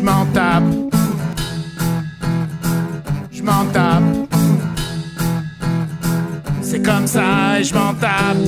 Je m'en tape. Je m'en tape. C'est comme ça je m'en tape.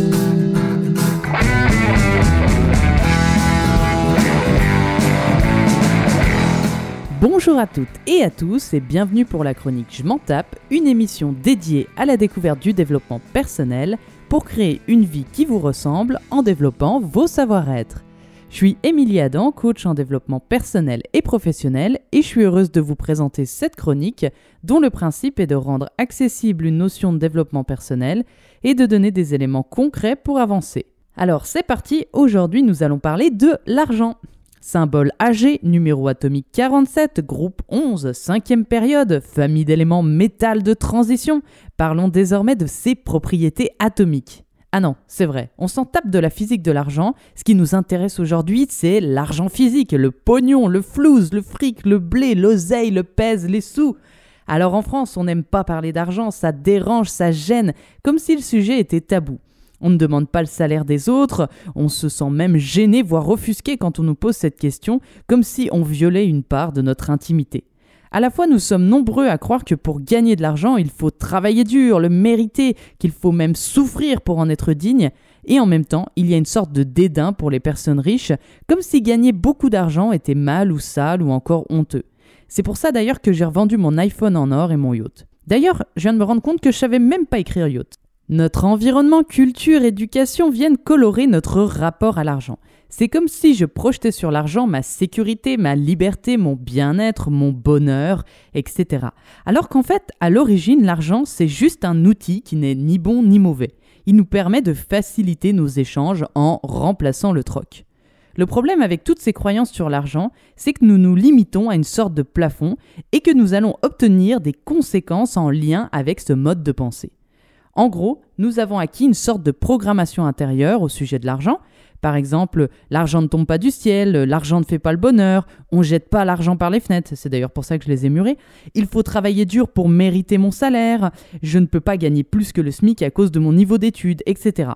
Bonjour à toutes et à tous et bienvenue pour la chronique Je m'en tape, une émission dédiée à la découverte du développement personnel pour créer une vie qui vous ressemble en développant vos savoir-être. Je suis Émilie Adam, coach en développement personnel et professionnel, et je suis heureuse de vous présenter cette chronique dont le principe est de rendre accessible une notion de développement personnel et de donner des éléments concrets pour avancer. Alors c'est parti, aujourd'hui nous allons parler de l'argent. Symbole AG, numéro atomique 47, groupe 11, cinquième période, famille d'éléments métal de transition. Parlons désormais de ses propriétés atomiques. Ah non, c'est vrai, on s'en tape de la physique de l'argent. Ce qui nous intéresse aujourd'hui, c'est l'argent physique, le pognon, le flouze, le fric, le blé, l'oseille, le pèse, les sous. Alors en France, on n'aime pas parler d'argent, ça dérange, ça gêne, comme si le sujet était tabou. On ne demande pas le salaire des autres, on se sent même gêné, voire offusqué quand on nous pose cette question, comme si on violait une part de notre intimité. À la fois, nous sommes nombreux à croire que pour gagner de l'argent, il faut travailler dur, le mériter, qu'il faut même souffrir pour en être digne, et en même temps, il y a une sorte de dédain pour les personnes riches, comme si gagner beaucoup d'argent était mal ou sale ou encore honteux. C'est pour ça d'ailleurs que j'ai revendu mon iPhone en or et mon yacht. D'ailleurs, je viens de me rendre compte que je savais même pas écrire yacht. Notre environnement, culture, éducation viennent colorer notre rapport à l'argent. C'est comme si je projetais sur l'argent ma sécurité, ma liberté, mon bien-être, mon bonheur, etc. Alors qu'en fait, à l'origine, l'argent, c'est juste un outil qui n'est ni bon ni mauvais. Il nous permet de faciliter nos échanges en remplaçant le troc. Le problème avec toutes ces croyances sur l'argent, c'est que nous nous limitons à une sorte de plafond et que nous allons obtenir des conséquences en lien avec ce mode de pensée. En gros, nous avons acquis une sorte de programmation intérieure au sujet de l'argent. Par exemple, l'argent ne tombe pas du ciel, l'argent ne fait pas le bonheur, on jette pas l'argent par les fenêtres, c'est d'ailleurs pour ça que je les ai murés. Il faut travailler dur pour mériter mon salaire, je ne peux pas gagner plus que le SMIC à cause de mon niveau d'études, etc.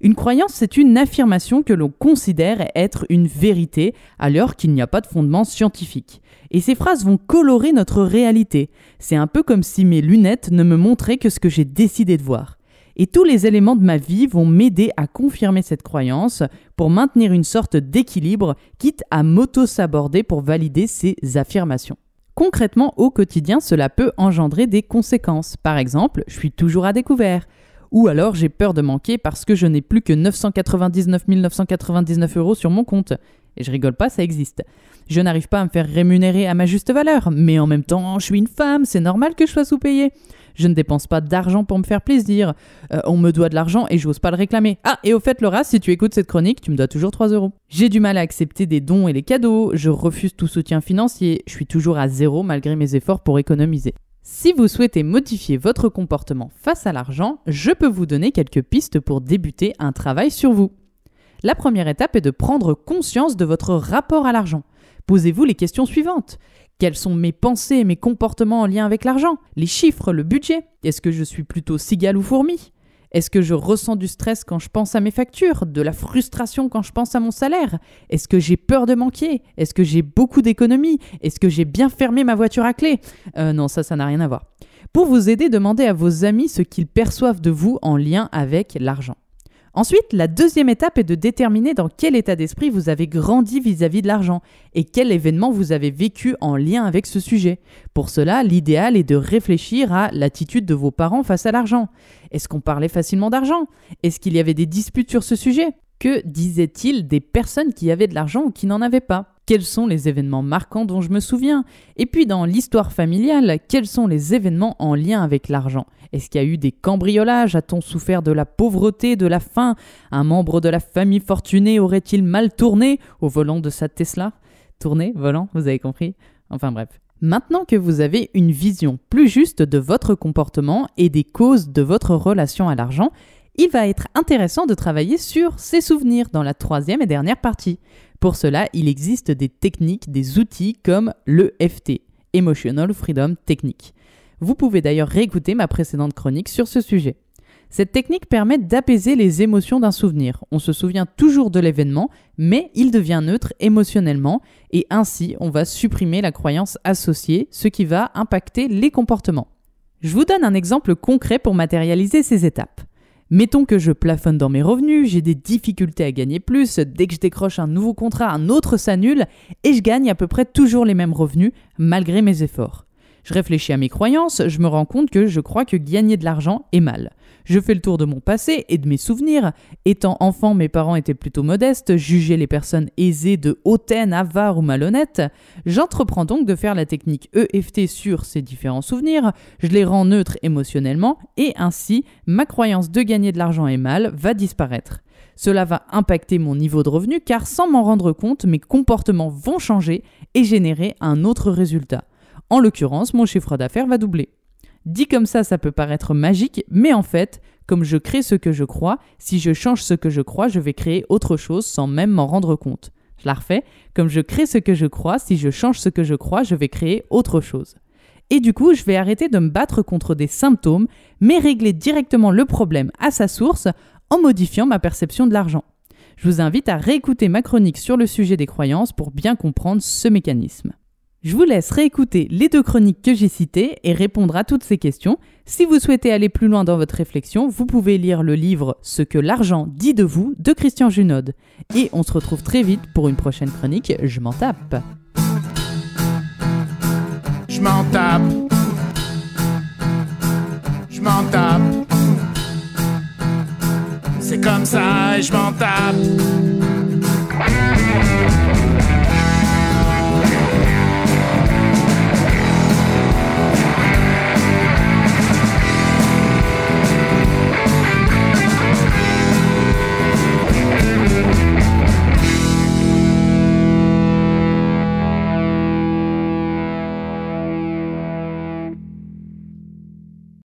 Une croyance, c'est une affirmation que l'on considère être une vérité alors qu'il n'y a pas de fondement scientifique. Et ces phrases vont colorer notre réalité. C'est un peu comme si mes lunettes ne me montraient que ce que j'ai décidé de voir. Et tous les éléments de ma vie vont m'aider à confirmer cette croyance pour maintenir une sorte d'équilibre, quitte à m'auto-saborder pour valider ces affirmations. Concrètement, au quotidien, cela peut engendrer des conséquences. Par exemple, je suis toujours à découvert. Ou alors j'ai peur de manquer parce que je n'ai plus que 999 999 euros sur mon compte. Et je rigole pas, ça existe. Je n'arrive pas à me faire rémunérer à ma juste valeur, mais en même temps, je suis une femme, c'est normal que je sois sous-payée. Je ne dépense pas d'argent pour me faire plaisir. Euh, on me doit de l'argent et j'ose pas le réclamer. Ah, et au fait, Laura, si tu écoutes cette chronique, tu me dois toujours 3 euros. J'ai du mal à accepter des dons et les cadeaux. Je refuse tout soutien financier. Je suis toujours à zéro malgré mes efforts pour économiser. Si vous souhaitez modifier votre comportement face à l'argent, je peux vous donner quelques pistes pour débuter un travail sur vous. La première étape est de prendre conscience de votre rapport à l'argent. Posez-vous les questions suivantes. Quelles sont mes pensées et mes comportements en lien avec l'argent? Les chiffres, le budget? Est-ce que je suis plutôt cigale ou fourmi? Est-ce que je ressens du stress quand je pense à mes factures De la frustration quand je pense à mon salaire? Est-ce que j'ai peur de manquer? Est-ce que j'ai beaucoup d'économies? Est-ce que j'ai bien fermé ma voiture à clé? Euh, Non, ça, ça n'a rien à voir. Pour vous aider, demandez à vos amis ce qu'ils perçoivent de vous en lien avec l'argent. Ensuite, la deuxième étape est de déterminer dans quel état d'esprit vous avez grandi vis-à-vis de l'argent et quel événement vous avez vécu en lien avec ce sujet. Pour cela, l'idéal est de réfléchir à l'attitude de vos parents face à l'argent. Est-ce qu'on parlait facilement d'argent? Est-ce qu'il y avait des disputes sur ce sujet? Que disaient-ils des personnes qui avaient de l'argent ou qui n'en avaient pas? Quels sont les événements marquants dont je me souviens? Et puis dans l'histoire familiale, quels sont les événements en lien avec l'argent? Est-ce qu'il y a eu des cambriolages? A-t-on souffert de la pauvreté, de la faim? Un membre de la famille fortunée aurait-il mal tourné au volant de sa Tesla? Tourné, volant, vous avez compris? Enfin bref. Maintenant que vous avez une vision plus juste de votre comportement et des causes de votre relation à l'argent, il va être intéressant de travailler sur ses souvenirs dans la troisième et dernière partie. Pour cela, il existe des techniques, des outils comme l'EFT, Emotional Freedom Technique. Vous pouvez d'ailleurs réécouter ma précédente chronique sur ce sujet. Cette technique permet d'apaiser les émotions d'un souvenir. On se souvient toujours de l'événement, mais il devient neutre émotionnellement, et ainsi on va supprimer la croyance associée, ce qui va impacter les comportements. Je vous donne un exemple concret pour matérialiser ces étapes. Mettons que je plafonne dans mes revenus, j'ai des difficultés à gagner plus, dès que je décroche un nouveau contrat, un autre s'annule, et je gagne à peu près toujours les mêmes revenus, malgré mes efforts. Je réfléchis à mes croyances, je me rends compte que je crois que gagner de l'argent est mal. Je fais le tour de mon passé et de mes souvenirs. Étant enfant, mes parents étaient plutôt modestes, jugeaient les personnes aisées de hautaine, avares ou malhonnêtes. J'entreprends donc de faire la technique EFT sur ces différents souvenirs, je les rends neutres émotionnellement et ainsi ma croyance de gagner de l'argent est mal va disparaître. Cela va impacter mon niveau de revenu car sans m'en rendre compte, mes comportements vont changer et générer un autre résultat. En l'occurrence, mon chiffre d'affaires va doubler. Dit comme ça, ça peut paraître magique, mais en fait, comme je crée ce que je crois, si je change ce que je crois, je vais créer autre chose sans même m'en rendre compte. Je la refais, comme je crée ce que je crois, si je change ce que je crois, je vais créer autre chose. Et du coup, je vais arrêter de me battre contre des symptômes, mais régler directement le problème à sa source en modifiant ma perception de l'argent. Je vous invite à réécouter ma chronique sur le sujet des croyances pour bien comprendre ce mécanisme. Je vous laisse réécouter les deux chroniques que j'ai citées et répondre à toutes ces questions. Si vous souhaitez aller plus loin dans votre réflexion, vous pouvez lire le livre Ce que l'argent dit de vous de Christian Junod. Et on se retrouve très vite pour une prochaine chronique Je m'en tape. Je m'en tape. Je m'en tape. C'est comme ça je m'en tape.